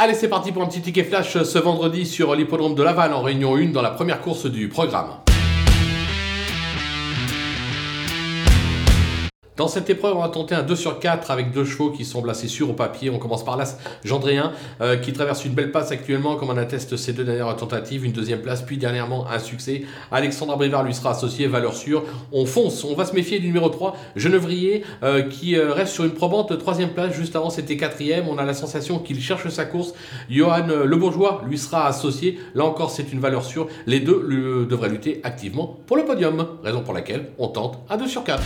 Allez, c'est parti pour un petit ticket flash ce vendredi sur l'hippodrome de Laval en réunion 1 dans la première course du programme. Dans cette épreuve, on va tenter un 2 sur 4 avec deux chevaux qui semblent assez sûrs au papier. On commence par l'As Gendréen euh, qui traverse une belle passe actuellement, comme en atteste ses deux dernières tentatives. Une deuxième place, puis dernièrement un succès. Alexandre Brivard lui sera associé, valeur sûre. On fonce, on va se méfier du numéro 3, Genevrier, euh, qui euh, reste sur une probante troisième place. Juste avant, c'était quatrième. On a la sensation qu'il cherche sa course. Johan Le Bourgeois lui sera associé. Là encore, c'est une valeur sûre. Les deux devraient lutter activement pour le podium. Raison pour laquelle on tente un 2 sur 4.